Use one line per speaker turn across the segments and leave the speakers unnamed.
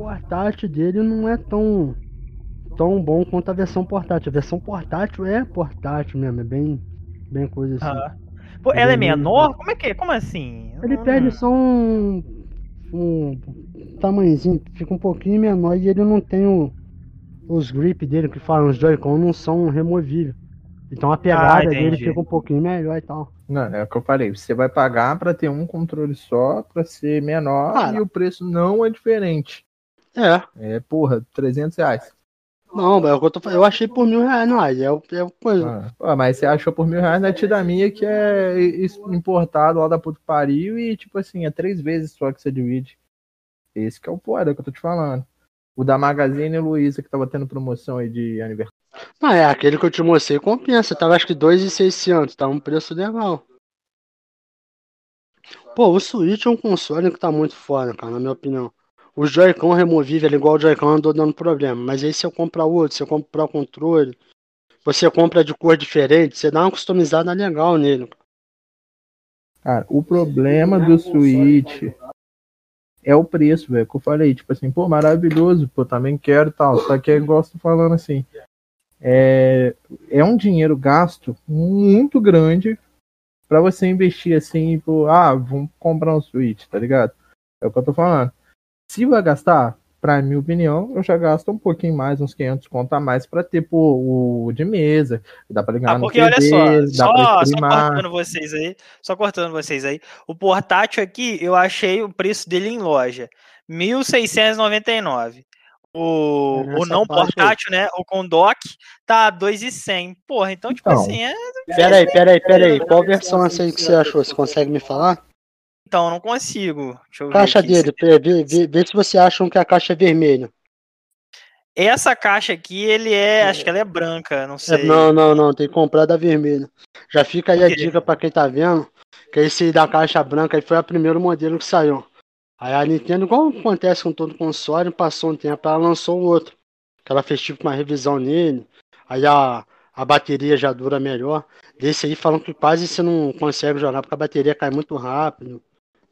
portátil dele não é tão tão bom quanto a versão portátil. A versão portátil é portátil mesmo, é bem, bem coisa assim.
Ah. Pô, ela é menor? Como é que é? Como assim?
Ele
Hum.
perde só um, um tamanhozinho, fica um pouquinho menor e ele não tem o, os grip dele, que falam, os Joy-Con não são removíveis. Então a pegada dele
Ah, entendi.
fica um pouquinho melhor e tal.
Não, é o que eu falei. Você vai pagar pra ter um controle só, pra ser menor,
Cara.
e o preço não é diferente.
É.
É, porra, 300 reais.
Não, é o que eu tô falando. Eu achei por mil reais, não, é, o- é coisa.
Ah, mas você achou por mil reais na tida minha que é importado lá da puta pariu e, tipo assim, é três vezes só que você divide. Esse que é o foda que eu tô te falando. O da Magazine Luiza, que tava tendo promoção aí de aniversário.
Não, é aquele que eu te mostrei compensa. Tava acho que 2,600, tá um preço legal. Pô, o Switch é um console que tá muito foda, cara, na minha opinião. O Joy-Con removível, ele igual o Joy-Con andou dando problema. Mas aí se eu comprar outro, se eu comprar o controle, você compra de cor diferente, você dá uma customizada legal nele.
Cara, o problema do Switch é o preço, velho. Que eu falei, tipo assim, pô, maravilhoso, pô, também quero tal. Só que é igual você tá falando assim. É, é um dinheiro gasto muito grande pra você investir assim, pô, ah, vamos comprar um Switch, tá ligado? É o que eu tô falando. Se vai gastar, pra minha opinião, eu já gasto um pouquinho mais, uns 500 conto a mais pra ter, pô, o de mesa. Dá pra ligar
Ah,
no
porque
TV,
olha só,
dá
só, só cortando vocês aí, só cortando vocês aí. O portátil aqui, eu achei o preço dele em loja, 1.699. O,
É nessa
o não
faixa aí.
portátil, né, o com dock, tá 2.100. Porra, então, tipo
Então.
assim, é...
Pera aí, pera aí, pera aí. Qual versão essa aí que você achou? Você consegue me falar?
Então, não consigo.
Caixa dele, vê, vê, vê, vê se você acha que a caixa é vermelha.
Essa caixa aqui, ele é, acho que ela é branca, não
É,
sei.
não, não, não, tem que comprar da vermelha. Já fica aí a dica pra quem tá vendo, que esse da caixa branca aí foi o primeiro modelo que saiu. Aí a Nintendo, igual acontece com todo console, passou um tempo, ela lançou o outro. Que ela fez tipo uma revisão nele, aí a, a bateria já dura melhor. Desse aí falam que quase você não consegue jogar, porque a bateria cai muito rápido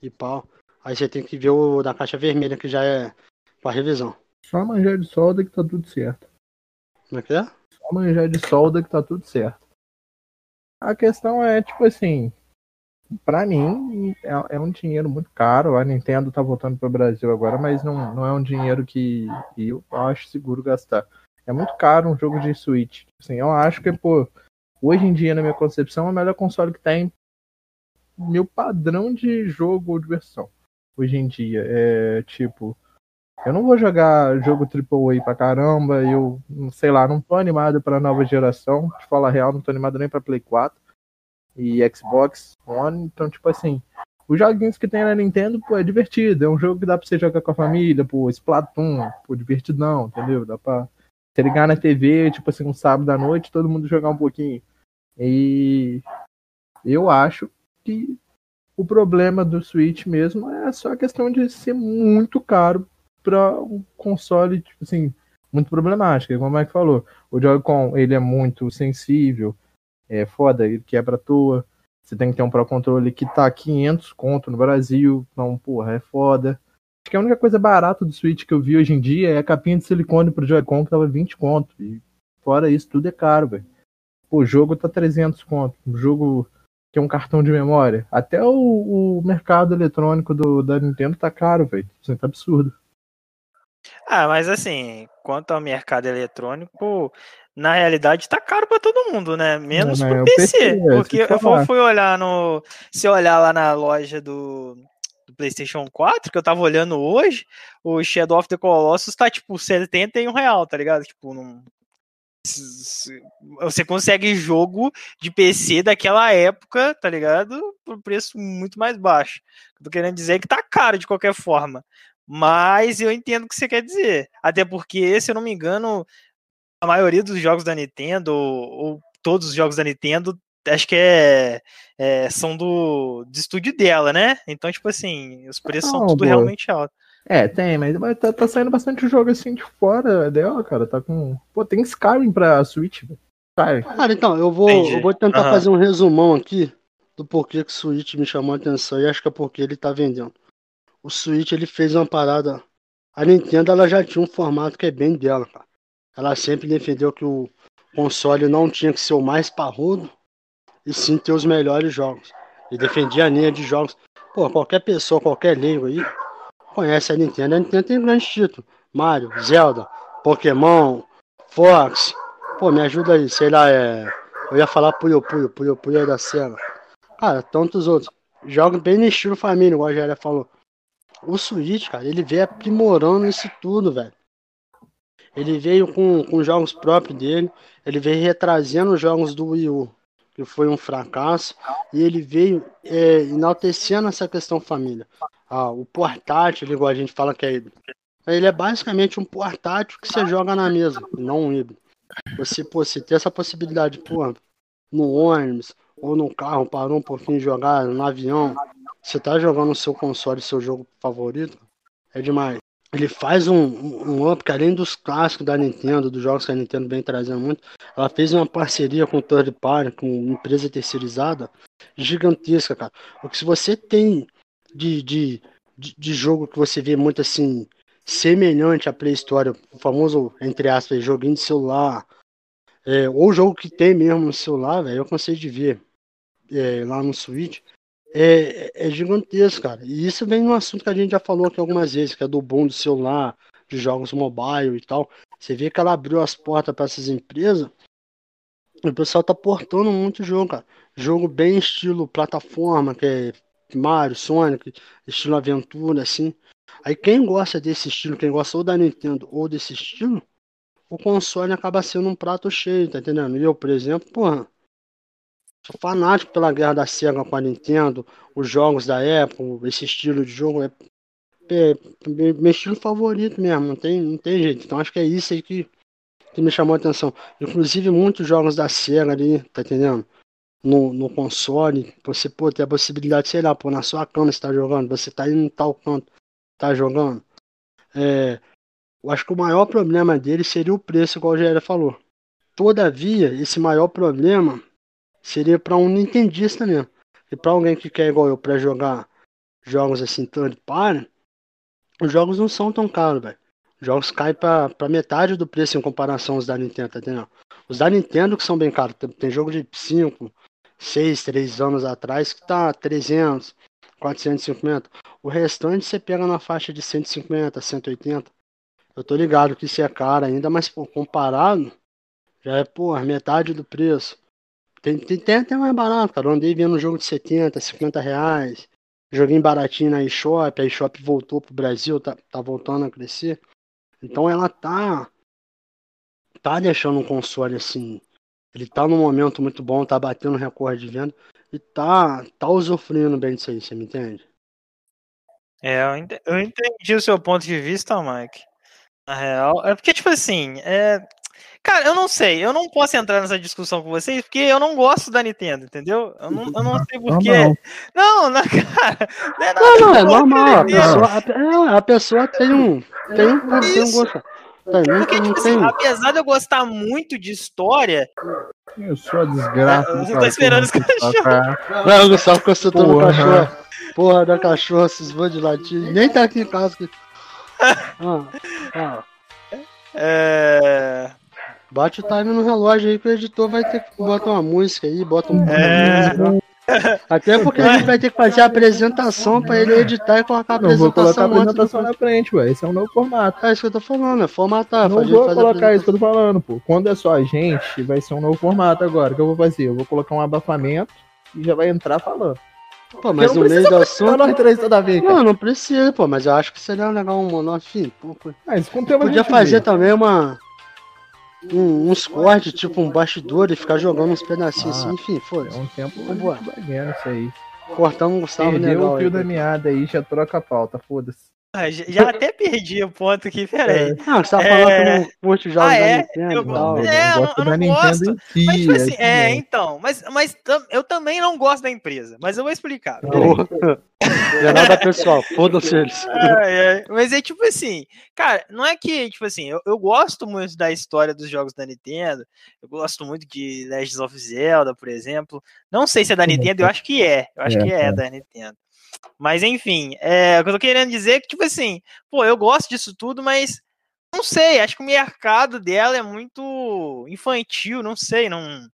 e pau. Aí você tem que ver o da caixa vermelha, que já é com a revisão.
Só manjar de solda que tá tudo certo.
Como é que é?
Só manjar de solda que tá tudo certo. A questão é, tipo assim, pra mim é, é um dinheiro muito caro. A Nintendo tá voltando pro Brasil agora, mas não, não é um dinheiro que eu acho seguro gastar. É muito caro um jogo de Switch. Assim, eu acho que, pô, hoje em dia, na minha concepção, é o melhor console que tem meu padrão de jogo ou diversão. Hoje em dia, é tipo, eu não vou jogar jogo AAA pra caramba, eu, sei lá, não tô animado pra nova geração, de falar real, não tô animado nem pra Play 4 e Xbox One, então, tipo assim, os joguinhos que tem na Nintendo, pô, é divertido, é um jogo que dá pra você jogar com a família, pô, Splatoon, pô, divertidão, entendeu? Dá pra você ligar na TV, tipo assim, um sábado à noite, todo mundo jogar um pouquinho. E eu acho que o problema do Switch mesmo é só a questão de ser muito caro para um console, tipo assim, muito problemático. Como o Mike falou, o Joy-Con, ele é muito sensível, é foda, ele quebra à toa. Você tem que ter um Pro Controle que tá 500 conto no Brasil, então, porra, é foda. Acho que a única coisa barata do Switch que eu vi hoje em dia é a capinha de silicone pro Joy-Con que tava 20 conto. E fora isso, tudo é caro, velho. O jogo tá 300 conto. O jogo que é um cartão de memória. Até o, o mercado eletrônico do, da Nintendo tá caro, velho. Isso tá absurdo.
Ah, mas assim, quanto ao mercado eletrônico, na realidade tá caro pra todo mundo, né? Menos
Não,
pro
é o
PC.
PC, é,
porque
eu falar.
fui olhar no. Se olhar lá na loja do, do PlayStation 4, que eu tava olhando hoje, o Shadow of the Colossus tá tipo 71 real, tá ligado? Tipo, não. Você consegue jogo de PC daquela época, tá ligado? Por preço muito mais baixo. Tô querendo dizer que tá caro de qualquer forma. Mas eu entendo o que você quer dizer. Até porque, se eu não me engano, a maioria dos jogos da Nintendo, ou, ou todos os jogos da Nintendo, acho que é, é, são do, do estúdio dela, né? Então, tipo assim, os preços são tudo
boa.
realmente altos.
É, tem, mas, mas tá, tá saindo bastante jogo assim de fora dela, cara. Tá com. Pô, tem Skyrim pra Switch, velho.
Cara, então, eu vou,
Entendi.
eu vou tentar
Aham.
fazer um resumão aqui do porquê que o Switch me chamou a atenção e acho que é porque ele tá vendendo. O Switch ele fez uma parada a Nintendo ela já tinha um formato que é bem dela, cara. Ela sempre defendeu que o console não tinha que ser o mais parrudo e sim ter os melhores jogos. E defendia a linha de jogos. Pô, qualquer pessoa, qualquer leigo aí conhece a Nintendo. A Nintendo tem grandes títulos. Mario, Zelda, Pokémon, Fox. Pô, me ajuda aí, sei lá, é. Eu ia falar Puyo Puyo, Puyo Puyo da Sega. Cara, tantos outros. Jogos bem no estilo família, igual a Gélia falou. O Switch, cara, ele veio aprimorando isso tudo, velho. Ele veio com, com jogos próprios dele, ele veio retrazendo os jogos do Wii U, que foi um fracasso, e ele veio é, enaltecendo essa questão família. Ah, o portátil, igual a gente fala que é híbrido. Ele é basicamente um portátil que você joga na mesa, não um híbrido. Você, pô, ter essa possibilidade, pô, no ônibus, ou no carro, parou um pouquinho de jogar, no avião, você tá jogando o seu console, seu jogo favorito, é demais. Ele faz um, um, up que além dos clássicos da Nintendo, dos jogos que a Nintendo vem trazendo muito, ela fez uma parceria com o third party, com empresa terceirizada, gigantesca, cara. Porque se você tem de, de, de, jogo que você vê muito assim, semelhante à Play Store, o famoso, entre aspas, joguinho de celular, é, ou jogo que tem mesmo no celular, velho, eu cansei de ver é, lá no Switch, é, é, gigantesco, cara. E isso vem no assunto que a gente já falou aqui algumas vezes, que é do bom do celular, de jogos mobile e tal. Você vê que ela abriu as portas para essas empresas. E o pessoal tá portando muito jogo, cara. Jogo bem estilo plataforma, que é Mario, Sonic, estilo aventura, assim. Aí quem gosta desse estilo, quem gosta ou da Nintendo ou desse estilo, o console acaba sendo um prato cheio, tá entendendo? Eu, por exemplo, porra, Sou fanático pela guerra da Sega com a Nintendo, os jogos da época, esse estilo de jogo é, é, é meu estilo favorito mesmo, não tem, não tem jeito. Então acho que é isso aí que, que me chamou a atenção. Inclusive muitos jogos da Sega ali, tá entendendo? No, no console, você pô, ter a possibilidade, sei lá, pô, na sua cama você tá jogando, você tá indo em tal canto, tá jogando. É, eu acho que o maior problema dele seria o preço, igual o Gera falou. Todavia, esse maior problema seria para um nintendista mesmo. E para alguém que quer igual eu para jogar jogos assim third party, os jogos não são tão caros, velho. Os jogos caem para metade do preço em comparação aos da Nintendo, tá entendendo? Os da Nintendo que são bem caros, tem, tem jogo de 5, 6, 3 anos atrás que tá 300, 450. O restante você pega na faixa de 150, 180. Eu tô ligado que isso é caro ainda, mas pô, comparado, já é, pô, metade do preço. Tem, tem, tem até mais barato, cara. Eu andei vendo um jogo de 70, 50 reais. Joguinho baratinho na eShop. A eShop voltou pro Brasil, tá, tá voltando a crescer. Então ela tá. Tá deixando um console assim. Ele tá num momento muito bom, tá batendo recorde de venda. E tá, tá usufruindo bem disso aí, você me entende?
É, eu entendi, eu entendi o seu ponto de vista, Mike. Na real, é porque, tipo assim, é, Cara, eu não sei, eu não posso entrar nessa discussão com vocês porque eu não gosto da Nintendo, entendeu? Eu não, eu não sei porquê. Não, não, cara.
Não, é, não, não, é normal. A pessoa, a, a pessoa tem um, tem um, tem um gosto.
Porque, tipo assim, apesar de eu gostar muito de história.
Eu sou a desgraça.
Você tá esperando os cachorros.
Não, o Gustavo consultou no cachorro. Porra da cachorra, esses voos de latir. Nem tá aqui em casa.
Ah, ah. É.
Bate o time no relógio aí que o editor vai ter que botar uma música aí, bota um.
É.
Até porque a gente vai ter que fazer a apresentação pra ele editar e colocar a apresentação.
Vou colocar a apresentação na frente, ué. Esse é um novo formato.
É isso que eu tô falando, é formatar.
Não vou colocar isso que eu tô falando, pô. Quando é só a gente, vai ser um novo formato agora. O que eu vou fazer? Eu vou colocar um abafamento e já vai entrar falando.
Pô, mas no meio do assunto.
toda vez,
cara. Não, não precisa, pô, mas eu acho que seria legal um pô.
Ah, Podia
fazer também uma um, uns cortes, tipo um bastidor e ficar jogando uns pedacinhos ah, assim, enfim, foda-se.
É um tempo Vambora. isso aí.
Cortando um Gustavo
Perdeu legal, o fio aí, da meada aí, já troca a pauta, foda-se.
Ah, já até perdi o ponto aqui, peraí.
É. Ah, você tava é... falando que não curte jogos ah,
é?
da Nintendo
eu, tal. É, eu, eu, não gosto. Si, mas, tipo assim, é, é, então, mas, mas eu também não gosto da empresa, mas eu vou explicar.
Não é nada pessoal, foda-se eles.
É, é, mas é tipo assim, cara, não é que, tipo assim, eu, eu gosto muito da história dos jogos da Nintendo, eu gosto muito de Legends of Zelda, por exemplo. Não sei se é da Nintendo, eu acho que é, eu acho que é, é da Nintendo. Mas enfim, é, o que eu tô querendo dizer é que, tipo assim, pô, eu gosto disso tudo, mas não sei, acho que o mercado dela é muito infantil, não sei, não.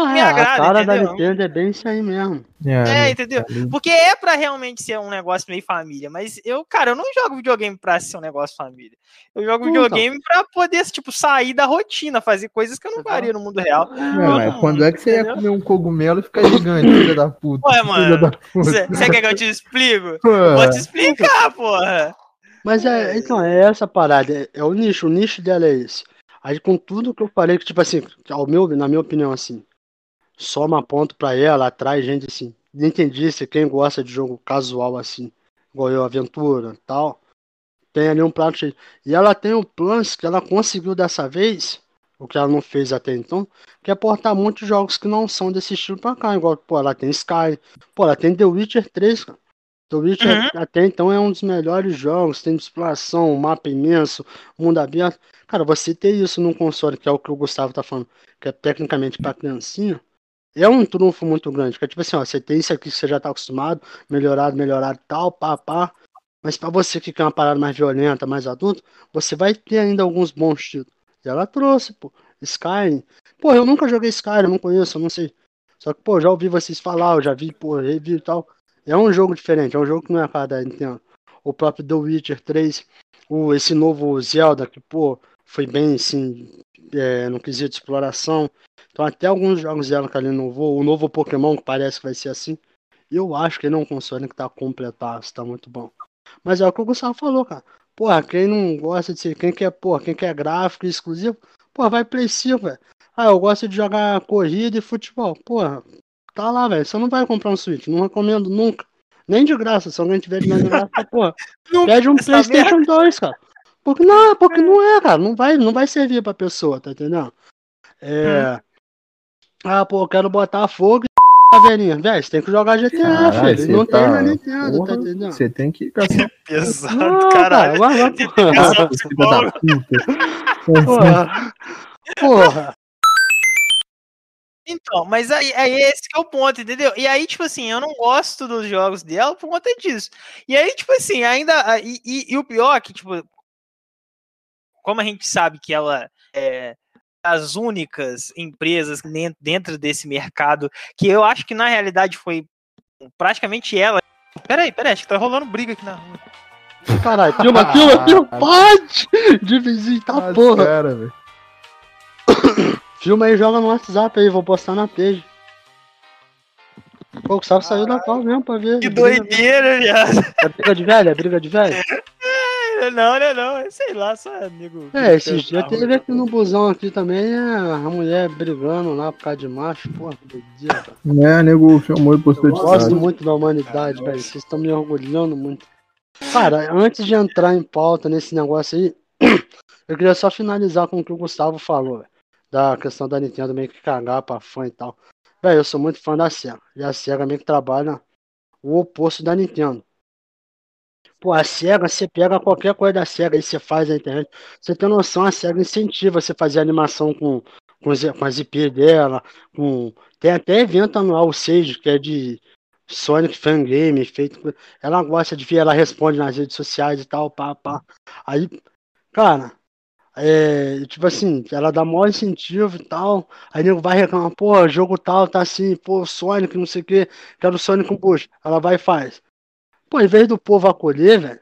Ah,
Me
é,
agrada,
a cara da
entendeu?
Nintendo é bem isso aí mesmo.
É,
né,
entendeu? Porque é pra realmente ser um negócio meio família, mas eu, cara, eu não jogo videogame pra ser um negócio família. Eu jogo
Então.
videogame pra poder, tipo, sair da rotina, fazer coisas que eu não faria no mundo real.
É,
não-
quando é que você ia
entendeu?
comer um cogumelo e ficar gigante, filha da puta?
Ué, mano,
da puta.
Você quer que eu te explique?
Pô,
Vou te explicar, porra.
Mas é, então, é essa parada, é, é o nicho, o nicho dela é esse. Aí com tudo que eu falei, que tipo assim, ao meu, na minha opinião, assim, soma ponto pra ela, atrai gente assim. Entendisse, quem gosta de jogo casual assim, igual eu, aventura e tal, tem ali um prato cheio. E ela tem o plus que ela conseguiu dessa vez, o que ela não fez até então, que é portar muitos jogos que não são desse estilo pra cá. Igual, pô, ela tem Sky, pô, ela tem The Witcher 3, cara. The Witcher
Uhum.
até então é um dos melhores jogos, tem exploração, um mapa imenso, mundo aberto. Cara, você ter isso num console, que é o que o Gustavo tá falando, que é tecnicamente pra criancinha, é um trunfo muito grande. Que é tipo assim, ó, você tem isso aqui que você já tá acostumado, melhorado, melhorado, tal, pá, pá. Mas pra você que quer uma parada mais violenta, mais adulto, você vai ter ainda alguns bons títulos. E ela trouxe, pô. Skyrim. Pô, eu nunca joguei Skyrim, não conheço, não sei. Só que, pô, já ouvi vocês falar, eu já vi, pô, review e tal. É um jogo diferente, é um jogo que não é a cara da Nintendo. O próprio The Witcher 3, o, esse novo Zelda, que, pô, foi bem, assim, é, no quesito de exploração. Então até alguns jogos Zelda que ali inovou, o novo Pokémon que parece que vai ser assim. Eu acho que ele é um console que tá completado, tá muito bom. Mas é o que o Gustavo falou, cara. Porra, quem não gosta de ser, quem quer, porra, quem quer gráfico exclusivo, porra, vai Play 5, velho. Ah, eu gosto de jogar corrida e futebol. Porra, tá lá, velho. Você não vai comprar um Switch, não recomendo nunca. Nem de graça, se alguém tiver de graça, porra,
Nunca
pede um PlayStation 2, cara. Porque não, porque não é, cara. Não vai, não vai servir pra pessoa, tá entendendo? É. Ah, pô, eu quero botar fogo e velhinha. Velho, você tem que jogar GTA,
Caralho,
filho.
você
Não
tá-
tem na Nintendo,
porra,
tá entendendo?
Você tem que caçar
Pesado,
Não,
caralho.
cara, vai
que
porra.
puta.
Porra. Porra.
Então, mas aí, aí esse que é o ponto, entendeu? E aí, tipo assim, eu não gosto dos jogos dela por conta disso. E aí, tipo assim, ainda. E, e- e o pior é que, tipo, como a gente sabe que ela é das únicas empresas den- dentro desse mercado, que eu acho que na realidade foi praticamente ela. Peraí, peraí, acho que tá rolando briga aqui na rua.
Caralho, filma, filma, filma. Pode! De vizinho, tá
Ah,
porra.
Cara, velho.
Filma aí, joga no WhatsApp aí, vou postar na page. Pô, o Gustavo saiu da cal mesmo pra ver.
Que doideira, viado.
É briga de velho? É briga de velho?
Não, não, não, é, sei lá, só amigo.
É, esses dias teve aqui no busão aqui também a, a mulher brigando lá por causa de macho, porra, que doideira, cara.
É, nego filmou e postou
Eu
de
gosto muito da humanidade, velho. Vocês estão me orgulhando muito. Cara, antes de entrar em pauta nesse negócio aí, eu queria só finalizar com o que o Gustavo falou, velho. Da questão da Nintendo meio que cagar pra fã e tal. Velho, eu sou muito fã da SEGA. E a SEGA meio que trabalha o oposto da Nintendo. Pô, a SEGA, você pega qualquer coisa da SEGA e você faz na internet. Você tem noção, a SEGA incentiva você fazer animação com, com, com as IP dela, com tem até evento anual, o Sage, que é de Sonic Fangame, feito. Ela gosta de ver, ela responde nas redes sociais e tal, pá, pá. Aí, cara, é, tipo assim, ela dá maior incentivo e tal. Aí nego vai reclamar, pô, jogo tal tá assim, pô, Sonic, não sei o que, quero Sonic com push. Ela vai e faz. Pô, em vez do povo acolher, velho,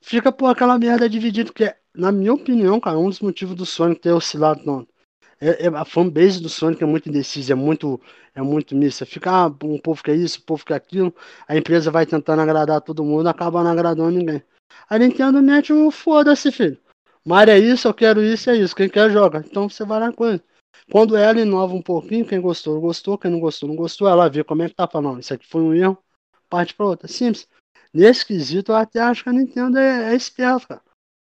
fica por aquela merda dividida, que é, na minha opinião, cara, um dos motivos do Sonic ter oscilado tanto. É, é- a fanbase do Sonic é muito indecisa, é muito, é muito mista. Fica, ah, um povo quer isso, o povo quer aquilo. A empresa vai tentando agradar todo mundo, acaba não agradando ninguém. A Nintendo mete o foda-se, filho. Mario é isso, eu quero isso, é isso. Quem quer joga. Então você vai na coisa. Quando ela inova um pouquinho, quem gostou, gostou. Quem não gostou, não gostou. Ela vê como é que tá falando. Isso aqui foi um erro. Parte pra outra. Simples. Nesse quesito, eu até acho que a Nintendo é, é esperta,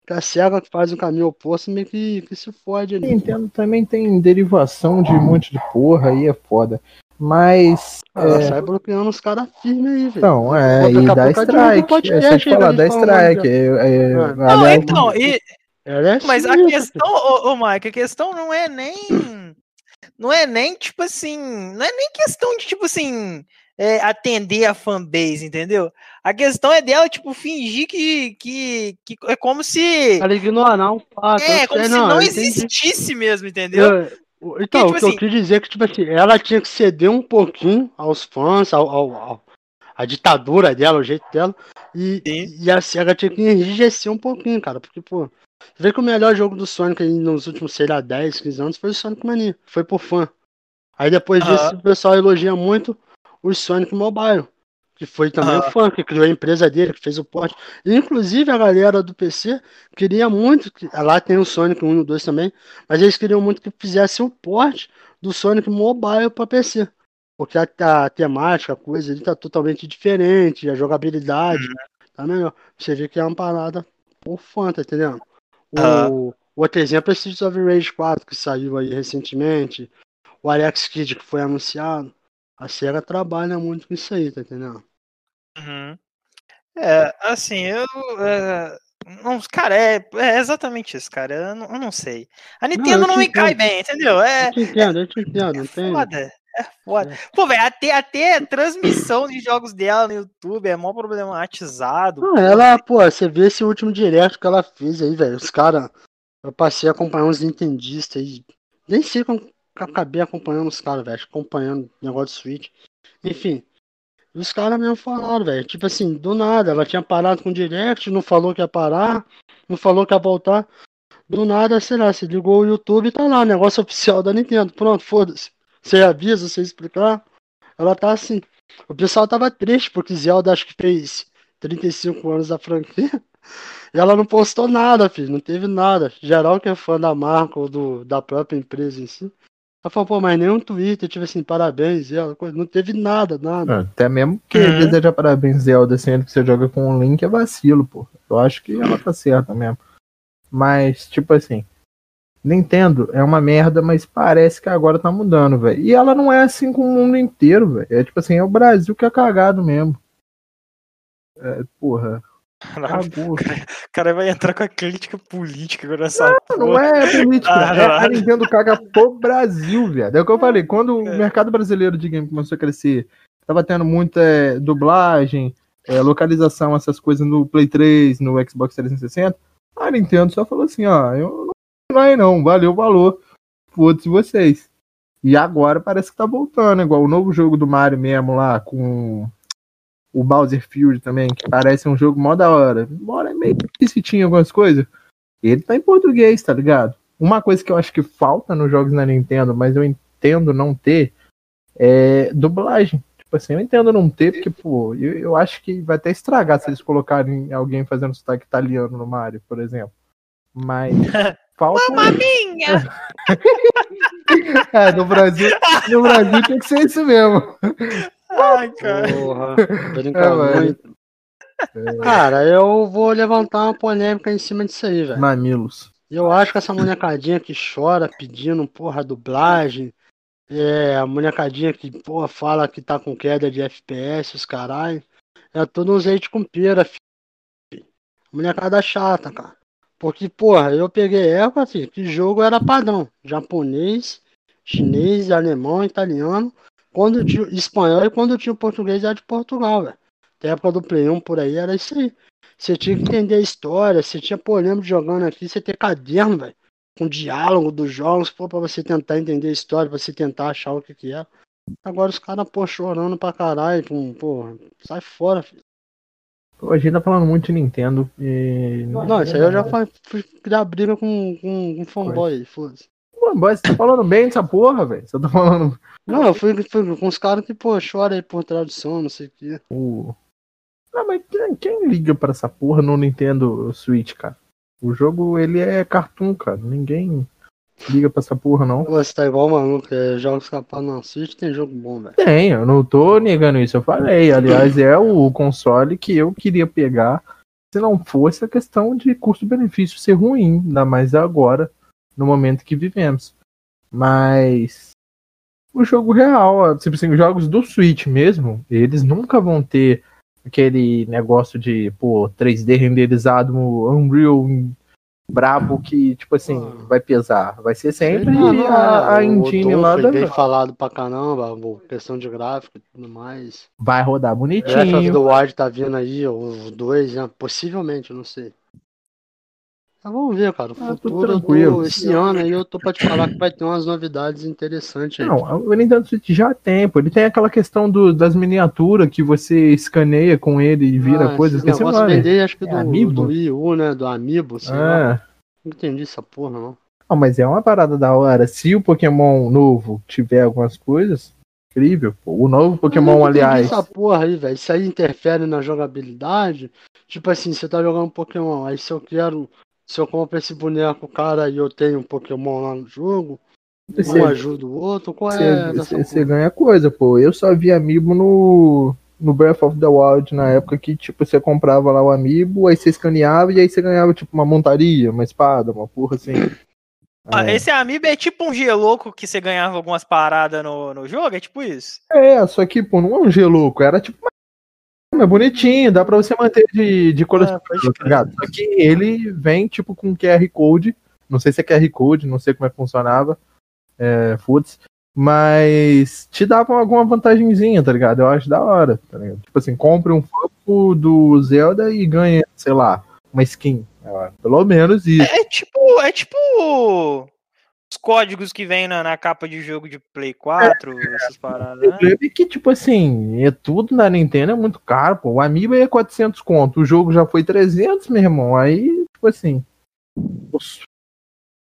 a SEGA que faz o caminho oposto meio que, que se fode ali.
Nintendo também tem derivação de um monte de porra aí, é foda. Mas.
Ela
é,
sai bloqueando os caras firmes aí, velho.
Então, é, e dá
o
strike. É
podcast
dá strike. É, é,
Ah.
Não,
aliás,
então, e,
é
Mas a questão, ô, ô Mike, a questão não é nem. Não é nem, tipo assim. Não é nem questão de, tipo assim. É, atender a fanbase, entendeu? A questão é dela, tipo, fingir que, que, que é como se.
Ela ignorar um fato.
É, como se não, não existisse mesmo, entendeu?
Eu, então, Porque, tipo o que assim, eu quis dizer é que, tipo assim, ela tinha que ceder um pouquinho aos fãs, ao, ao, ao a ditadura dela, o jeito dela, e, e a SEGA tinha que enrijecer um pouquinho, cara, porque, pô, você vê que o melhor jogo do Sonic nos últimos, sei lá, 10, 15 anos foi o Sonic Mania, foi por fã. Aí depois disso o pessoal elogia muito o Sonic Mobile, que foi também o fã, que criou a empresa dele, que fez o porte. Inclusive a galera do PC queria muito, que, lá tem o Sonic 1 e 2 também, mas eles queriam muito que fizesse o porte do Sonic Mobile para PC. Porque a, a, temática, a coisa ele tá totalmente diferente, a jogabilidade uhum. tá melhor. Você vê que é uma parada por fã, tá entendendo? O, uhum. outro exemplo é Streets of Rage 4, que saiu aí recentemente. O Alex Kidd, que foi anunciado. A SEGA trabalha muito com isso aí, tá entendendo?
Uhum. É, assim, eu. É, não, cara, é, é, exatamente isso, cara. Eu não, eu não sei. A Nintendo não, não me entendo. cai bem, entendeu? É,
eu te entendo, eu te entendo. É,
é foda. É foda. É. Pô, velho, até, até transmissão de jogos dela no YouTube é mó problematizado.
Não, ela, pô, você vê esse último direto que ela fez aí, velho. Os caras. Eu passei a acompanhar uns nintendistas aí. Nem sei como acabei acompanhando os caras, velho. Acompanhando negócio de Switch. Enfim. Os caras mesmo falaram, velho. Tipo assim, do nada. Ela tinha parado com o direct, não falou que ia parar, não falou que ia voltar. Do nada, sei lá, se ligou o YouTube e tá lá, negócio oficial da Nintendo. Pronto, foda-se. Você avisa, você explicar. Ela tá assim. O pessoal tava triste porque Zelda acho que fez 35 anos da franquia. E ela não postou nada, filho. Não teve nada. Geral que é fã da marca ou do, da própria empresa em si. Ela falou, pô, mas nem um Twitter, tipo assim, parabéns, Zelda. Não teve nada, nada.
Até mesmo que uhum. deseja parabéns, Zelda, sendo que você joga com um link é vacilo, pô. Eu acho que ela tá certa mesmo. Mas, tipo assim, Nintendo é uma merda, mas parece que agora tá mudando, velho. E ela não é assim com o mundo inteiro, velho. É tipo assim, é o Brasil que é cagado mesmo. É, porra.
O cara, cara, vai entrar com a crítica política agora nessa.
Não, não é política. Ah, é, a Nintendo caga pro Brasil, velho. É o que eu falei. Quando o é. mercado brasileiro de game começou a crescer, tava tendo muita é, dublagem, é, localização, essas coisas no Play 3, no Xbox 360. A Nintendo só falou assim: ó, eu não aí não, valeu o valor. Foda-se vocês. E agora parece que tá voltando, igual o novo jogo do Mario mesmo lá, com o Bowser Field também, que parece um jogo mó da hora. Embora é meio que tinha algumas coisas. Ele tá em português, tá ligado? Uma coisa que eu acho que falta nos jogos na Nintendo, mas eu entendo não ter, é dublagem. Tipo assim, eu entendo não ter, porque, pô, eu, eu acho que vai até estragar se eles colocarem alguém fazendo sotaque italiano no Mario, por exemplo. Mas falta.
Mamma minha!
é, no Brasil, no Brasil tem que ser isso mesmo.
Ai, cara. Porra,
é, Cara, eu vou levantar uma polêmica em cima disso aí, velho.
Mamilos.
Eu acho que essa monecadinha que chora pedindo, porra, dublagem. É, a monecadinha que, porra, fala que tá com queda de FPS, os caralho. É tudo um azeite com pera, filho. Monecada chata, cara. Porque, porra, eu peguei época assim, que jogo era padrão. Japonês, chinês, alemão, italiano. Quando tinha espanhol e quando tinha português era de Portugal, velho. Na época do Play 1 por aí era isso aí. Você tinha que entender a história, você tinha, pô, lembro jogando aqui, você ter caderno, velho. Com diálogo dos jogos, pô, pra você tentar entender a história, pra você tentar achar o que que é. Agora os caras, pô, chorando pra caralho, pô, sai fora, filho.
A gente tá falando muito de Nintendo e.
Não, isso aí eu já fui criar briga com, com, com fanboy aí, foda-se.
Fanboy, você tá falando bem dessa porra, velho? Você tá falando.
Não, eu fui, fui com os caras que, pô, chora aí por tradução, não sei o quê.
Uh. Não, mas quem, quem liga pra essa porra no Nintendo Switch, cara? O jogo, ele é cartoon, cara. Ninguém liga pra essa porra, não.
Você tá igual maluco, é, jogos capados no Switch tem jogo bom, velho.
Tem, eu não tô negando isso, eu falei. Aliás, é o console que eu queria pegar se não fosse a questão de custo-benefício ser ruim, ainda mais agora, no momento que vivemos. Mas o jogo real, tipo assim, os jogos do Switch mesmo, eles nunca vão ter aquele negócio de, pô, 3D renderizado no Unreal brabo que, tipo assim, vai pesar. Vai ser sempre
Não, não,
a, a engine lá da,
bem falado pra caramba, questão de gráfico e tudo mais.
vai rodar
Breath of
bonitinho.
the Wild tá vindo aí, o 2, né? Possivelmente, eu não sei. Mas vamos ver, cara. O
Ah,
futuro, tô, esse ano aí eu tô pra te falar que vai ter umas novidades interessantes aí.
Não, o Nintendo Switch já tem, pô. Ele tem aquela questão do, das miniaturas que você escaneia com ele e vira
Ah,
coisa. Esqueci o
negócio
nome.
vender, acho que
É
do,
Amiibo?
do Wii U, né? Do Amiibo, sei lá.
Ah,
Não entendi essa porra, não.
não, mas é uma parada da hora. Se o Pokémon novo tiver algumas coisas, incrível. Pô. O novo Pokémon,
não
aliás.
essa porra aí, velho. Isso aí interfere na jogabilidade. Tipo assim, você tá jogando Pokémon, aí se eu quero. Se eu compro esse boneco, cara, e eu tenho um Pokémon lá no jogo, um
Você,
ajuda o outro, qual é dessa
você, ganha coisa, pô. Eu só vi amiibo no, no Breath of the Wild na época que, tipo, você comprava lá o amiibo, aí você escaneava e aí você ganhava, tipo, uma montaria, uma espada, uma porra assim.
Ah,
É.
Esse amiibo é tipo um geloco que você ganhava algumas paradas no, no jogo? É tipo isso?
É, só que, pô, não é um gelouco, era tipo uma... É bonitinho, dá pra você manter de, de coleção,
Ah, pode
tá ligado? Só que ele vem, tipo, com QR Code, não sei se é QR Code, não sei como é que funcionava, é, foda-se, mas te dava alguma vantagenzinha, tá ligado? Eu acho da hora, tá ligado? Tipo assim, compre um Funko do Zelda e ganha, sei lá, uma skin. É, Pelo menos isso.
É tipo, é tipo os códigos que vem na, na capa de jogo de Play 4, essas paradas,
O problema é que, tipo assim, é tudo na Nintendo é muito caro, pô. O Amiibo é 400 conto, o jogo já foi 300, meu irmão. Aí, tipo assim.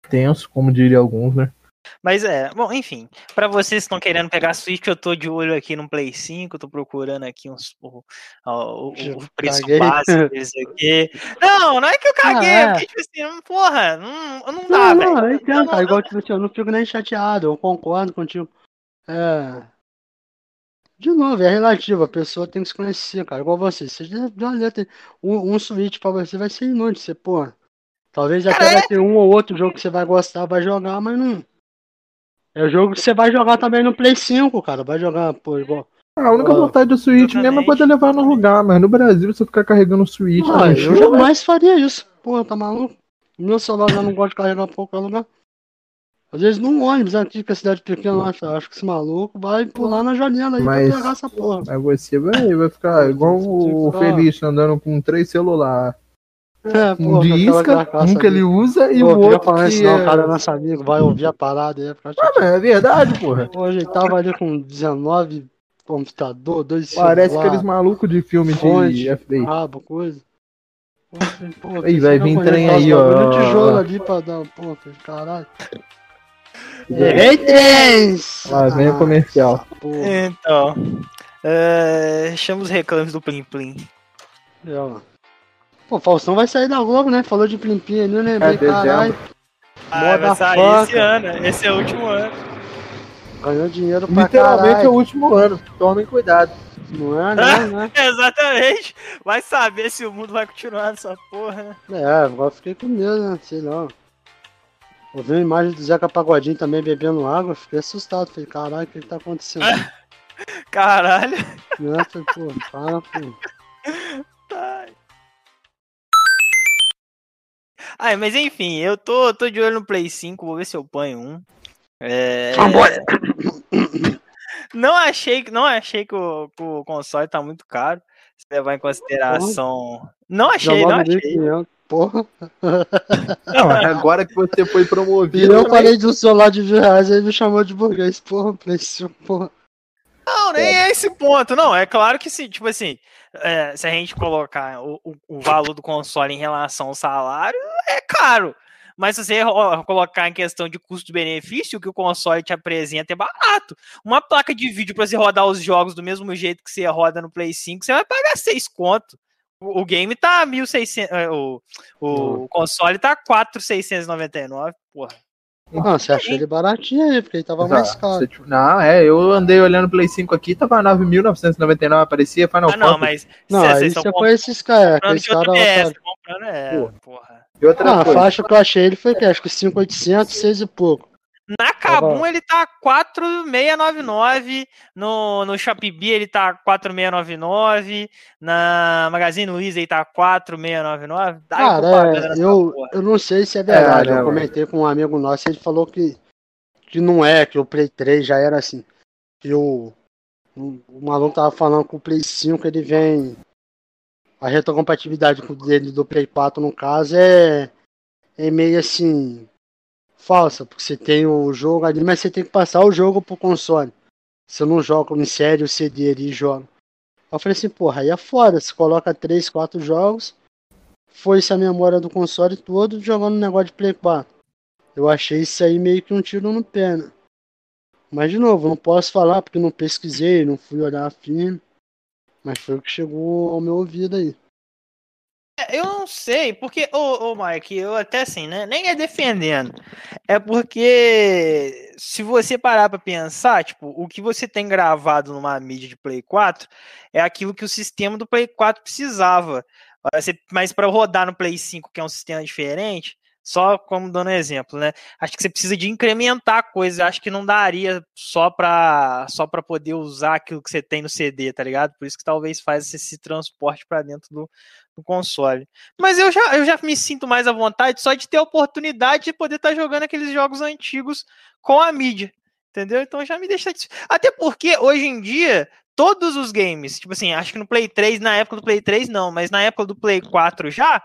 Tenso, como diria alguns, né?
Mas é, bom, enfim, pra vocês que estão querendo pegar Switch, eu tô de olho aqui no Play 5, tô procurando aqui uns o, o- o- preço
Caguei.
básico deles aqui. Não, não é que eu caguei,
Ah,
é
é.
porque, tipo assim, não- porra, não, não dá,
Não,
velho.
não, eu entendo,
Não,
cara.
não-
Igual tipo assim, eu não fico nem chateado, eu concordo contigo. É. De novo, é relativo, a pessoa tem que se conhecer, cara. Igual você. Você já, já lê, tem um, um Switch pra você vai ser inútil, você, pô. Talvez até vai ter um ou outro jogo que você vai gostar, vai jogar, mas não. É o jogo que você vai jogar também no Play 5, cara. Vai jogar, pô, igual.
A única
Ah,
vontade do Switch mesmo é
exatamente,
poder levar no
exatamente.
lugar, mas no Brasil você ficar carregando o Switch.
Ah, eu jamais faria isso. Pô, tá maluco? O meu celular já não gosta de carregar pra qualquer lugar. Às vezes num ônibus aqui, que é cidade pequena, eu acho, acho que esse maluco vai pular na janela aí
Mas-
pra pegar essa porra.
Mas você vai, vai ficar igual o
Ficar-
Felício andando com três celulares.
É,
Um de isca, um que ele usa e
Pô,
o outro
falar isso
que
não,
é...
o cara é nosso amigo, vai ouvir a parada aí. Ficar
Ah, mas é verdade, porra.
Hoje ele tava ali com 19 computador, dois
Parece
celular,
aqueles malucos de filme
fonte,
de FBI.
rabo, coisa. Pô, pô,
Aí, vai vir trem aí, ó.
de tijolo ali pra dar, pô, caralho. Errei três!
Lá vem o comercial.
Então, é, chama os reclames do Plim Plim.
é, ó. Pô, Faustão vai sair da Globo, né? Falou de Plim Plim ali, eu lembrei,
É,
caralho.
Ah, vai sair esse ano, esse é o último ano.
Ganhou dinheiro pra
Literalmente é o
caralho.
último ano. Tomem cuidado.
Não é, não, né?
Exatamente. Vai saber se o mundo vai continuar nessa porra, né?
É, agora eu fiquei com medo, né? Sei lá. Eu vi uma imagem do Zeca Pagodinho também bebendo água, fiquei assustado. Falei, caralho, o que, que tá acontecendo?
Caralho.
né? Falei, pô, para, pô.
Ai. Ai, mas enfim, eu tô, tô de olho no Play 5, vou ver se eu ponho um. É... Não achei, que- não achei que o, que o console tá muito caro. Se levar em consideração. Não achei, não achei.
9.500, porra.
Não, agora que você foi
E
promovido.
eu
também-
falei de um celular de mil reais, aí me chamou de burguês. Porra, Play 5, porra.
Não, nem é esse ponto. Não, é claro que se, tipo assim, é, se a gente colocar o, o, o valor do console em relação ao salário, é caro. Mas se você colocar em questão de custo-benefício, o que o console te apresenta é barato. Uma placa de vídeo para você rodar os jogos do mesmo jeito que você roda no Play 5, você vai pagar 6 conto. O, o game tá 1.600, é, o, o console tá 4.699, porra.
Ah, você achou ele baratinho aí, porque ele tava mais
Exato.
caro.
Você, tipo, Não, é, eu andei olhando o Play 5 aqui, tava 9.999, aparecia Final
Ah, não,
Fantasy.
mas
Não,
cê-
aí você foi esses caras,
outro
caras otários.
comprando é,
Porra.
porra.
E outra
Ah, a faixa que eu achei ele foi que acho que 5.800, 6 e pouco.
Na Kabum ele tá 4699, no, no Shopee ele tá 4699, na Magazine Luiza ele tá 4699.
Cara, é, eu, eu não sei se é verdade. É, eu comentei com um amigo nosso, ele falou que, que não é, que o Play 3 já era assim. Que o, o, o maluco tava falando que o Play 5 ele vem. A retrocompatibilidade dele do Play 4, no caso, é, é meio assim falsa, porque você tem o jogo ali, mas você tem que passar o jogo pro console. Você não joga em série o CD ali e joga. Eu falei assim, porra, aí é foda, você coloca 3, 4 jogos, foi-se a memória do console todo jogando um negócio de Play 4. Eu achei isso aí meio que um tiro no pé, né? Mas de novo, não posso falar porque não pesquisei, não fui olhar afim. Mas foi o que chegou ao meu ouvido aí.
É, eu não sei, porque, ô, ô Mike, eu até assim, né? Nem é defendendo. É porque se você parar pra pensar, tipo, o que você tem gravado numa mídia de Play 4 é aquilo que o sistema do Play 4 precisava. Mas para rodar no Play 5, que é um sistema diferente, só como dando exemplo, né? Acho que você precisa de incrementar coisas. Acho que não daria só para só para poder usar aquilo que você tem no CD, tá ligado? Por isso que talvez faz esse transporte para dentro do, do, console. Mas eu já, eu já me sinto mais à vontade só de ter a oportunidade de poder estar tá jogando aqueles jogos antigos com a mídia. Entendeu? Então já me deixa. Até porque hoje em dia todos os games, tipo assim, acho que no Play 3, na época do Play 3 não, mas na época do Play 4 já,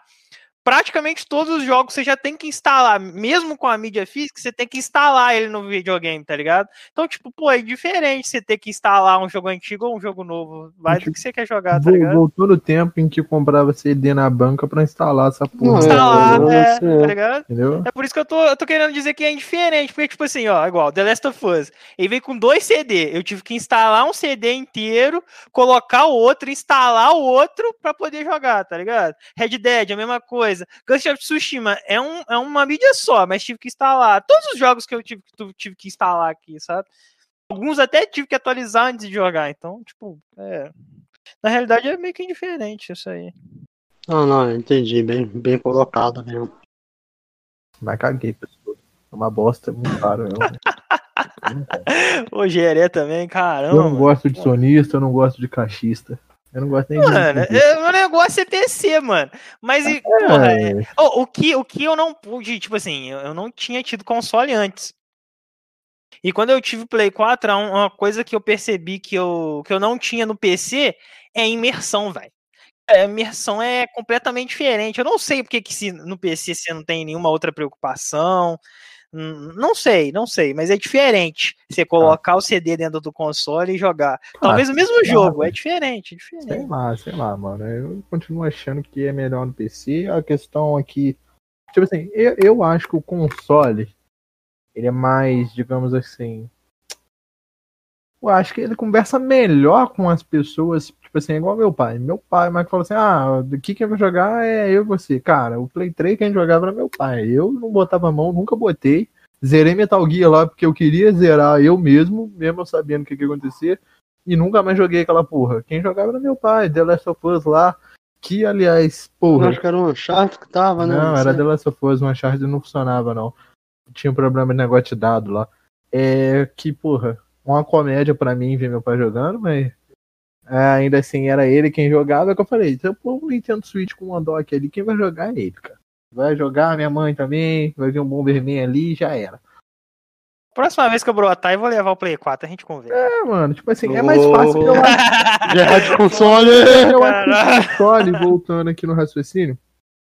praticamente todos os jogos você já tem que instalar, mesmo com a mídia física, você tem que instalar ele no videogame, tá ligado? Então, tipo, pô, é diferente você ter que instalar um jogo antigo ou um jogo novo. Vai do tipo, que você quer jogar, tá ligado?
Voltou no tempo em que comprava CD na banca pra instalar essa porra.
Instalar, é, é, tá ligado? Entendeu? É por isso que eu tô, eu tô querendo dizer que é indiferente, porque, tipo assim, ó, igual, The Last of Us, ele veio com dois CD, eu tive que instalar um CD inteiro, colocar o outro, instalar o outro pra poder jogar, tá ligado? Red Dead, a mesma coisa coisa. Ghost of Tsushima é, um, é uma mídia só, mas tive que instalar. Todos os jogos que eu tive, tive que instalar aqui, sabe? Alguns até tive que atualizar antes de jogar. Então, tipo, é. Na realidade é meio que indiferente isso aí.
Não, não, entendi. Bem, bem colocado mesmo.
Mas caguei, pessoal. É uma bosta, muito caro.
o Geré também, caramba.
Eu não gosto de sonista, eu não gosto de caixista. Eu não gosto nem
mano, de. Mano, meu negócio é PC, mano. Mas, é. porra, é... oh, o, que, o que eu não pude, tipo assim, eu não tinha tido console antes. E quando eu tive Play 4, uma coisa que eu percebi que eu, que eu não tinha no PC é imersão, velho. A imersão é completamente diferente. Eu não sei porque que se, no PC você não tem nenhuma outra preocupação. Hum, não sei, não sei, mas é diferente você colocar ah. o CD dentro do console e jogar. Talvez ah, o mesmo jogo, lá, é diferente, é diferente.
Sei lá, sei lá, mano. Eu continuo achando que é melhor no PC. A questão aqui. Tipo assim, eu, eu acho que o console ele é mais, digamos assim, eu acho que ele conversa melhor com as pessoas, tipo assim, igual meu pai. Meu pai, mas falou assim: ah, o que quem vai jogar é eu e você. Cara, o Play 3 quem jogava era meu pai. Eu não botava a mão, nunca botei. Zerei Metal Gear lá porque eu queria zerar eu mesmo, mesmo sabendo o que, que ia acontecer. E nunca mais joguei aquela porra. Quem jogava era meu pai, The Last of Us lá. Que, aliás, porra.
Eu acho que era um Uncharted que tava, né?
Não, era The Last of Us, o Uncharted não funcionava, não. Tinha um problema de negócio de dado lá. É que, porra, uma comédia para mim ver meu pai jogando, mas é, ainda assim era ele quem jogava. É que eu falei: se eu pôr um Nintendo Switch com uma dock ali, quem vai jogar é ele, cara. Vai jogar minha mãe também, vai ver um Bomberman ali já era.
Próxima vez que eu brotar, eu vou levar o Play 4, a gente conversa.
É, mano, tipo assim, é mais fácil eu
acho. Guerra de console!
Eu acho que o console, voltando aqui no raciocínio,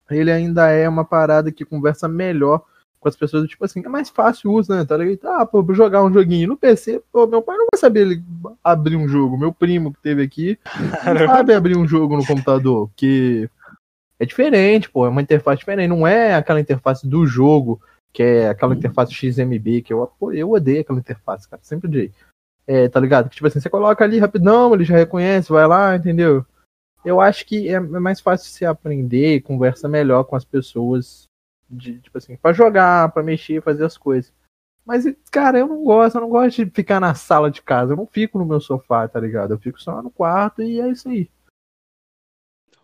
ele ainda é uma parada que conversa melhor com as pessoas, tipo assim, é mais fácil o uso, né? Tá ligado? Ah, pô, jogar um joguinho no PC, pô, meu pai não vai saber ele abrir um jogo. Meu primo que teve aqui não sabe abrir um jogo no computador, porque é diferente, pô, é uma interface diferente, não é aquela interface do jogo, que é aquela interface XMB, que eu, pô, eu odeio aquela interface, cara, sempre odiei. É, tá ligado? Que tipo assim, você coloca ali rapidão, ele já reconhece, vai lá, entendeu? Eu acho que é mais fácil você aprender e conversa melhor com as pessoas de tipo assim, para jogar, para mexer, fazer as coisas. Mas, cara, eu não gosto, eu não gosto de ficar na sala de casa, eu não fico no meu sofá, tá ligado? Eu fico só no quarto e é isso aí.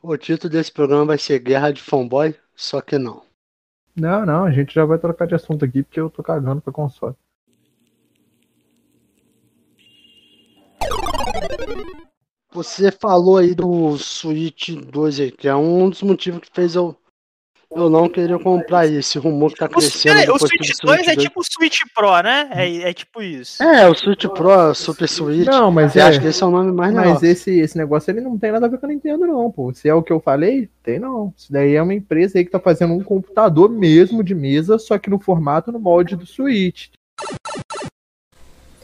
O título desse programa vai ser Guerra de Fanboy, só que não.
Não, não, a gente já vai trocar de assunto aqui porque eu tô cagando pra console.
Você falou aí do Switch 2 aí, que é um dos motivos que fez eu eu não queria comprar esse rumor que tá crescendo.
O, o Switch 2 é tipo o Switch Pro, né? É, é tipo isso.
É, o Switch Pro, Super Switch.
Não, mas
eu
é,
acho que esse é o nome mais
Mas
legal.
esse, esse negócio ele não tem nada a ver com a Nintendo, não, pô. Se é o que eu falei, tem não. Isso daí é uma empresa aí que tá fazendo um computador mesmo de mesa, só que no formato, no molde do Switch.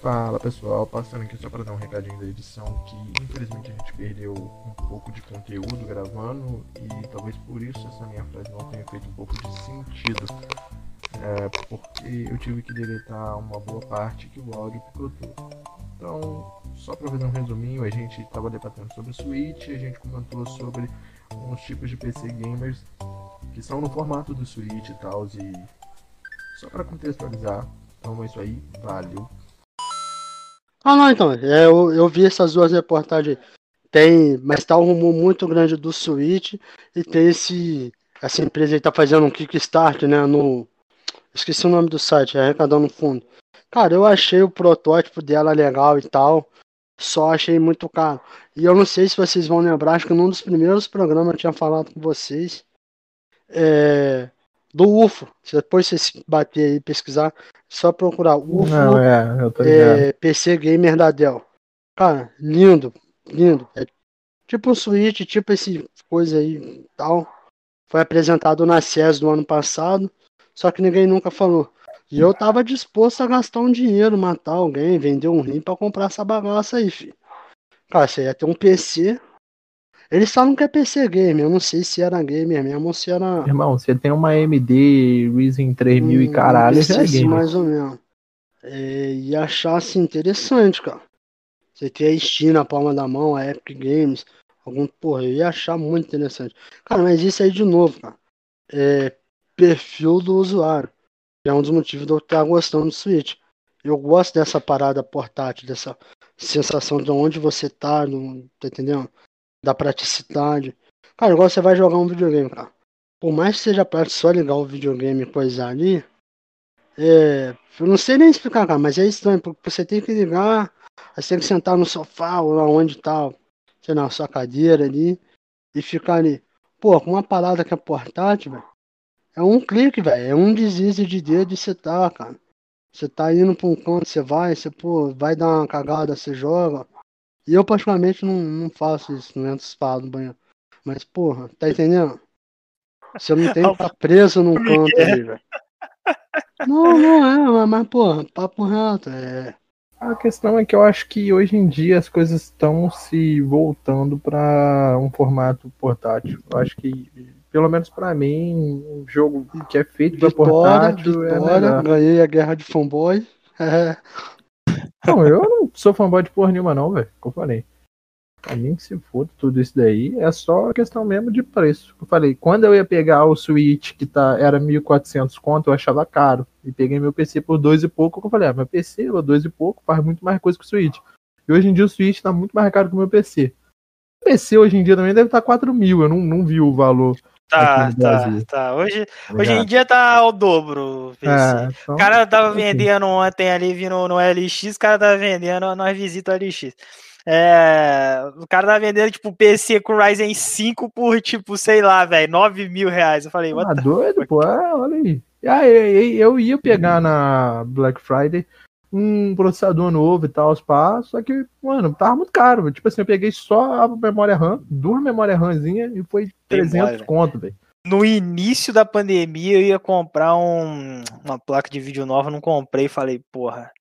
Fala pessoal, passando aqui só para dar um recadinho da edição que infelizmente a gente perdeu um pouco de conteúdo gravando e talvez por isso essa minha frase não tenha feito um pouco de sentido. É, porque eu tive que deletar uma boa parte que o áudio picotou. Então, só para fazer um resuminho, a gente estava debatendo sobre Switch, a gente comentou sobre uns tipos de PC gamers que são no formato do Switch e tal, e só para contextualizar. Então é isso aí, valeu.
Ah, não, então. é, eu, eu vi essas duas reportagens. Tem, mas tá um rumor muito grande do Switch e tem esse. Essa empresa aí tá fazendo um Kickstart, né? No. Esqueci o nome do site, arrecadando fundo. Cara, eu achei o protótipo dela legal e tal. Só achei muito caro. E eu não sei se vocês vão lembrar, acho que num dos primeiros programas eu tinha falado com vocês. É, do UFO. Se Depois vocês bater aí e pesquisar, só procurar UFO
Não, é,
é, PC Gamer da Dell. Cara, lindo, lindo. É tipo um Switch, tipo esse coisa aí tal. Foi apresentado na CES do ano passado, só que ninguém nunca falou. E eu tava disposto a gastar um dinheiro, matar alguém, vender um rim pra comprar essa bagaça aí, filho. Cara, você ia ter um PC. Eles falam que é PC Gamer, eu não sei se era gamer mesmo ou se era.
Irmão, você tem uma AMD Ryzen 3000 e
Hum,
caralho, já é gamer.
mais ou menos. É, e achar assim interessante, cara. Você ter a Steam na palma da mão, a Epic Games, algum, porra, eu ia achar muito interessante. Cara, mas isso aí de novo, cara. É perfil do usuário. Que é um dos motivos de eu estar gostando do Switch. Eu gosto dessa parada portátil, dessa sensação de onde você tá, no, tá entendendo? Da praticidade. Cara, igual você vai jogar um videogame, cara. Por mais que seja prático só ligar o videogame e coisar ali, é, eu não sei nem explicar, cara, mas é estranho, porque você tem que ligar, você tem que sentar no sofá ou lá onde tá, sei lá, sua cadeira ali, e ficar ali. Pô, com uma parada que é portátil, velho, é um clique, velho, é um deslize de dedo e você tá, cara. Você tá indo pra um canto, você vai, você, pô, vai dar uma cagada, você joga. E eu, particularmente, não, não faço isso, não entro espado no banheiro. Mas, porra, tá entendendo? Você não tem que estar preso num canto ali, velho. Não, não é, mas, porra, papo reto, é.
A questão é que eu acho que hoje em dia as coisas estão se voltando para um formato portátil. Eu acho que, pelo menos para mim, um jogo que é feito para
Vitória,
portátil é
vitória,
melhor.
ganhei a guerra de fanboy. É,
Não, eu não sou fanboy de porra nenhuma, não, velho. Como eu falei. Pra mim que se foda tudo isso daí, é só questão mesmo de preço. Eu falei, quando eu ia pegar o Switch, que tá, era 1.400 conto, eu achava caro. E peguei meu PC por dois e pouco, eu falei, ah, meu PC, por dois e pouco, faz muito mais coisa que o Switch. E hoje em dia o Switch tá muito mais caro que o meu PC. O PC hoje em dia também deve estar tá 4 mil, eu não, não vi o valor.
Tá, tá, tá. Hoje, hoje em dia tá ao dobro.
É, então,
O cara tava
assim.
vendendo ontem ali, vindo no LX, o cara tava vendendo, nós visita o LX. É, o cara tava vendendo, tipo, PC com Ryzen 5 por, tipo, sei lá, velho, 9 mil reais. Eu falei,
Tá doido, pô? É, olha aí. Ah, eu, eu ia pegar na Black Friday um processador novo e tal, pá, só que, mano, tava muito caro. velho. Tipo assim, eu peguei só a memória RAM, duas memórias RAMzinha e foi 300
velho.
conto, velho.
No início da pandemia, eu ia comprar um- uma placa de vídeo nova, não comprei. Falei, porra,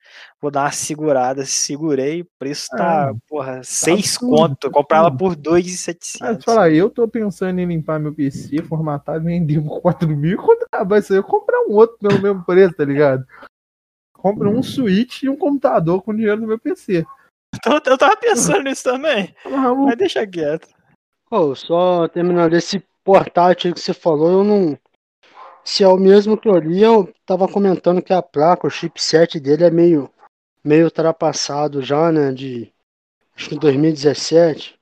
vou dar uma segurada. Segurei, o preço tá,
Ah,
porra, 6
absurdo,
conto. Eu comprava
absurdo.
por
Ah,
2,700.
te falar, eu tô pensando em limpar meu PC, formatar, vender por 4 mil, quando acabar isso aí, eu comprar um outro pelo mesmo preço, tá ligado? Compra um Switch e um computador com dinheiro no meu PC.
Eu tava pensando nisso também,
Tá maluco?
mas deixa quieto.
Pô, só terminando esse portátil que você falou, eu não. Se é o mesmo que eu li, eu tava comentando que a placa, o chipset dele é meio, meio ultrapassado já, né? De. Acho que 2017.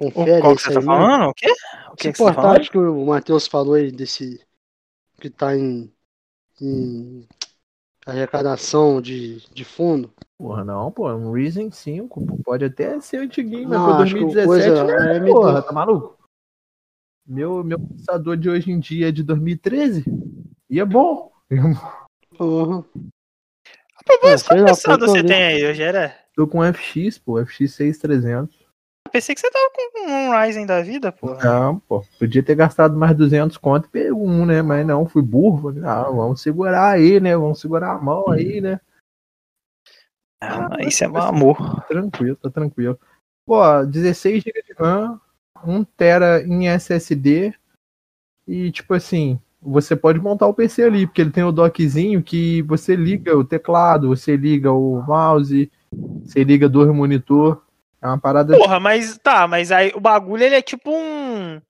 O,
Confere
qual que
isso
você
aí,
tá
né?
falando? O quê? O que,
Esse
que tá
portátil que o Matheus falou aí, desse. Que tá em. em arrecadação de, de fundo.
Porra, não, pô, um Reason 5, pô, pode até ser antiguinho, mas
Não,
pra
acho que o
2017,
coisa
né,
é
porra, tá maluco? Meu, meu processador de hoje em dia é de 2013 e é bom.
Porra.
Mas
sei
qual processador você
que
tem aí, hoje era?
Tô com FX, pô, FX 6300.
Pensei que você tava com um Ryzen da vida, porra.
Não, pô, podia ter gastado mais 200 conto e um, né? Mas não, fui burro. Ah, vamos segurar aí, né? Vamos segurar a mão aí, né?
Ah, isso é meu amor.
Tranquilo, tá tranquilo. Pô, 16 GB de RAM, 1 TB em SSD e tipo assim, você pode montar o PC ali, porque ele tem o dockzinho que você liga o teclado, você liga o mouse, você liga dois monitor. É uma parada
Porra, mas tá, mas aí o bagulho ele é tipo um.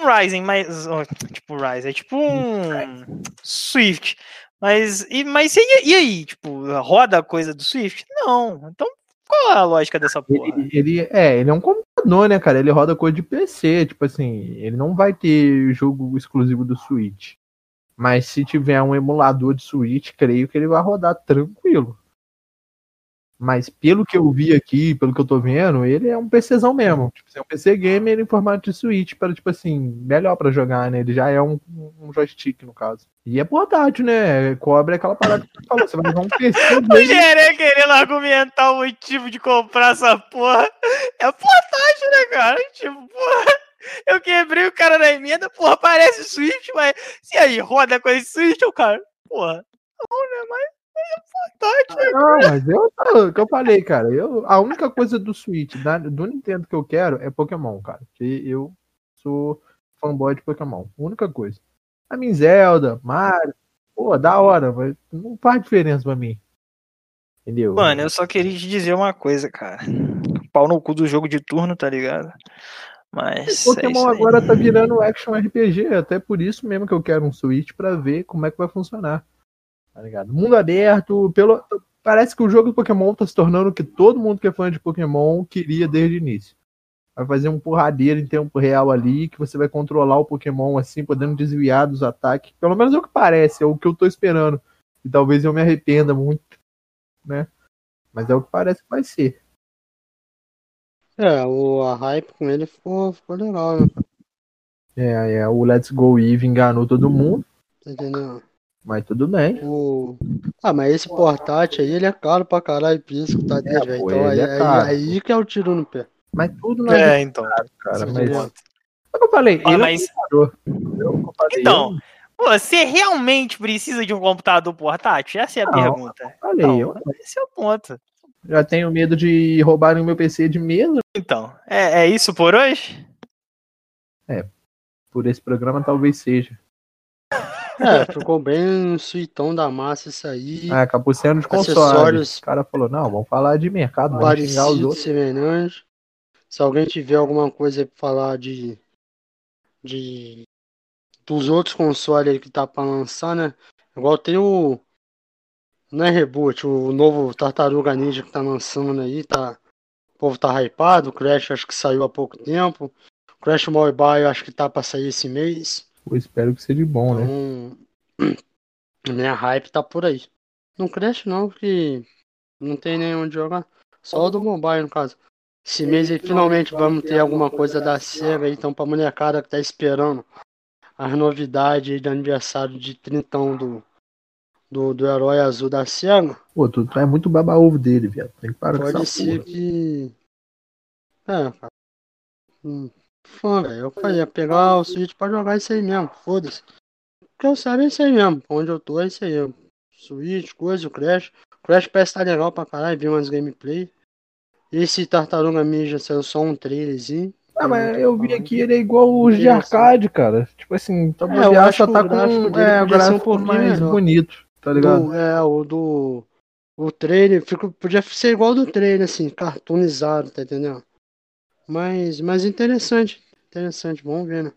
Um Ryzen, mas. ó, Tipo Ryzen, é tipo um. Swift. Mas. E, mas e, e aí? Tipo, roda a coisa do Swift? Não. Então, qual é a lógica dessa porra?
Ele, ele- é, ele é um computador, né, cara? Ele roda coisa de PC, tipo assim, ele não vai ter jogo exclusivo do Switch. Mas se tiver um emulador de Switch, creio que ele vai rodar tranquilo. Mas pelo que eu vi aqui, pelo que eu tô vendo, ele é um PCzão mesmo. Tipo, é um PC gamer em formato de Switch, para tipo assim, melhor pra jogar, né? Ele já é um, um joystick, no caso. E é portátil, né? Cobre aquela parada que você falou. Você vai levar um PC
O. Gerê querendo argumentar o motivo de comprar essa porra. É portátil, né, cara? Tipo, porra. Eu quebrei o cara na emenda, porra, parece Swift, mas. E aí, roda com esse Swift, o cara? Porra. Não, né? Mas é portátil.
Não, mas eu, é o que eu falei, cara, eu, a única coisa do Switch, da- do Nintendo que eu quero é Pokémon, cara. Que eu sou fanboy de Pokémon. Única coisa. A minha Zelda, Mario, pô, da hora, mas não faz diferença pra mim. Entendeu?
Mano, eu só queria te dizer uma coisa, cara. Pau no cu do jogo de turno, tá ligado? Mas. é
Pokémon
aí.
agora tá virando action RPG, até por isso mesmo que eu quero um Switch pra ver como é que vai funcionar. Tá ligado? Mundo aberto, pelo parece que o jogo do Pokémon tá se tornando o que todo mundo que é fã de Pokémon queria desde o início. Vai fazer um porradeiro em tempo real ali, que você vai controlar o Pokémon assim, podendo desviar dos ataques. Pelo menos é o que parece, é o que eu tô esperando. E talvez eu me arrependa muito, né? Mas é o que parece que vai ser.
É, o, a hype com ele ficou, ficou legal, né?
É, é, o Let's Go Eve enganou todo mundo,
Tá entendendo?
Mas tudo bem.
O... Ah, mas esse portátil aí, ele é caro pra caralho, por isso que tá
É, pô,
Então aí,
é
aí,
caro.
aí que é o tiro no pé.
Mas tudo na vida,
É, então.
cara.
Sim,
Mas, é eu falei,
Ah,
ele
mas-
é um. Eu, eu falei,
Então,
eu
você realmente precisa de um computador portátil? Essa é a
Não,
pergunta.
falei,
Não,
eu
esse é o ponto.
já tenho medo de roubarem o meu PC de mesa.
Então, é, é isso por hoje?
Por esse programa talvez seja.
É, ficou bem suitão da massa isso aí.
Ah, acabou sendo de console.
Acessórios.
O cara falou, não, vamos falar de mercado, vamos xingar os outros.
semelhante. Se alguém tiver alguma coisa pra falar de, de dos outros consoles aí que tá pra lançar, né? Igual tem o não é reboot, o novo Tartaruga Ninja que tá lançando aí, tá o povo tá hypado, o Crash acho que saiu há pouco tempo. O Crash Mobile acho que tá pra sair esse mês.
Pô, espero que seja bom, né?
Então, a minha hype tá por aí. Não cresce não, porque não tem nem onde jogar. Só o do mobile, no caso. Esse mês aí finalmente vamos ter alguma coisa da SEGA aí, então pra molecada que tá esperando as novidades aí de aniversário de 30 do, do, do herói azul da SEGA.
Pô, tu traz muito baba-ovo dele, viado. Tem que parar com
Pode
essa
ser
porra.
que. É, cara. Hum, fã, velho. Eu falei, ia pegar o Switch pra jogar isso aí mesmo. Foda-se. O que eu sei é isso aí mesmo. Onde eu tô é isso aí. Switch, coisa, o Crash. O Crash parece tá legal pra caralho. Vi umas gameplay. Esse Tartaruga Ninja saiu só um trailerzinho.
Ah, mas eu vi aqui, ele é igual os de arcade, cara. Tipo assim, tá
É, eu acho
só
que
tá
o gráfico
com é, o
podia ser um
gráfico
pouquinho
mais
melhor.
bonito, tá ligado?
Do, é, o do. O trailer fica, podia ser igual do trailer, assim, cartoonizado, tá entendendo? Mas, mas interessante. Interessante, vamos ver, né?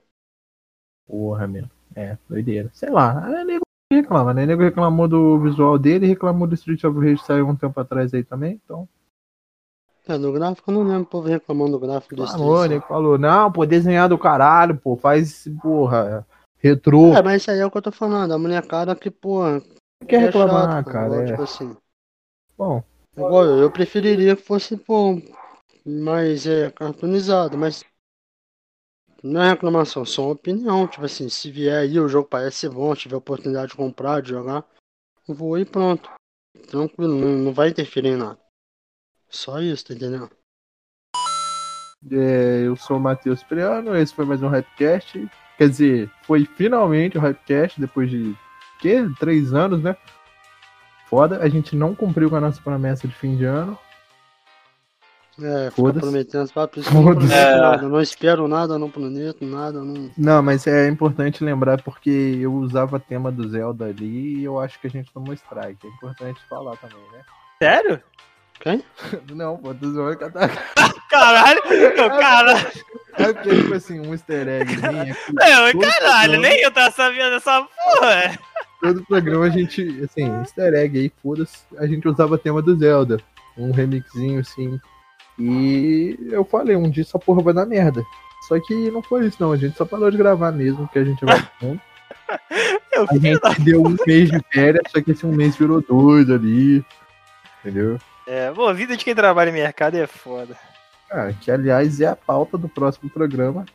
Porra, meu. É, doideira. Sei lá, é nego reclama, né? Nego reclamou do visual dele, reclamou do Street of Rage saiu um tempo atrás aí também, então.
É, do gráfico eu não lembro o povo reclamando do gráfico desse
Falou, nego falou, não, pô, desenhar do caralho, pô, faz, porra, retrô.
É, mas isso aí é o que eu tô falando, a molecada que, pô,
quer
É
reclamar,
chato,
cara.
igual,
É.
Tipo assim,
Bom,
igual eu, eu preferiria que fosse, pô, mais é, cartoonizado, mas não é reclamação, só uma opinião. Tipo assim, se vier aí o jogo parece ser bom, tiver oportunidade de comprar, de jogar, vou e pronto. Tranquilo, não, não vai interferir em nada. Só isso, tá entendendo?
é, eu sou o Matheus Priano, esse foi mais um Hypecast. Quer dizer, foi finalmente o Hypecast, depois de quê? Três anos, né? Foda, a gente não cumpriu com a nossa promessa de fim de ano.
É, fica
Foda-se.
prometendo as papas, não
É.
nada, não espero nada, não prometo nada, não.
Não, mas é importante lembrar porque eu usava tema do Zelda ali e eu acho que a gente tomou strike. É importante falar também, né?
Sério?
Quem?
Não, pô, que eu tava-
Caralho! Caralho!
É porque, tipo assim, um easter eggzinho aqui.
Não, caralho,
programa-
nem eu tava sabendo dessa porra!
Todo programa a gente, assim, easter egg aí, foda-se, a gente usava tema do Zelda. Um remixinho assim. E eu falei, um dia essa porra vai dar merda. Só que não foi isso, não. A gente só parou de gravar mesmo, que a gente vai junto.
Eu
A gente deu um mês de férias, só que esse um mês virou dois ali. Entendeu?
É, bom, a vida de quem trabalha em mercado é foda.
Ah, que aliás é a pauta do próximo programa.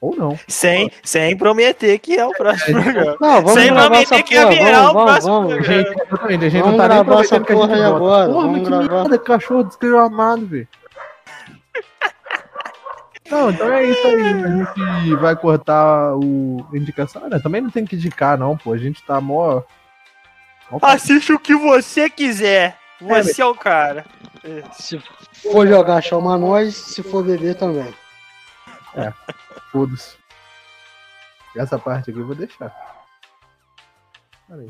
Ou não.
Sem, sem prometer que é o próximo programa.
Não, vamos
Sem prometer que
porra,
o
vamos, vamos,
próximo
vamos.
programa.
Gente, exatamente, a gente
Vamos
não tá nem prometendo que a gente
porra aí
volta.
agora,
Porra,
vamos
que
gravar.
merda, cachorro desgramado, velho. Não, então é isso aí. A gente vai cortar o indicação. Ah, também não tem que indicar, não, pô. A gente tá mó. mó
Assiste o que você quiser. Você é o cara.
Se for jogar, chama nós, se for beber também.
Foda-se. Essa parte aqui eu vou deixar. Peraí.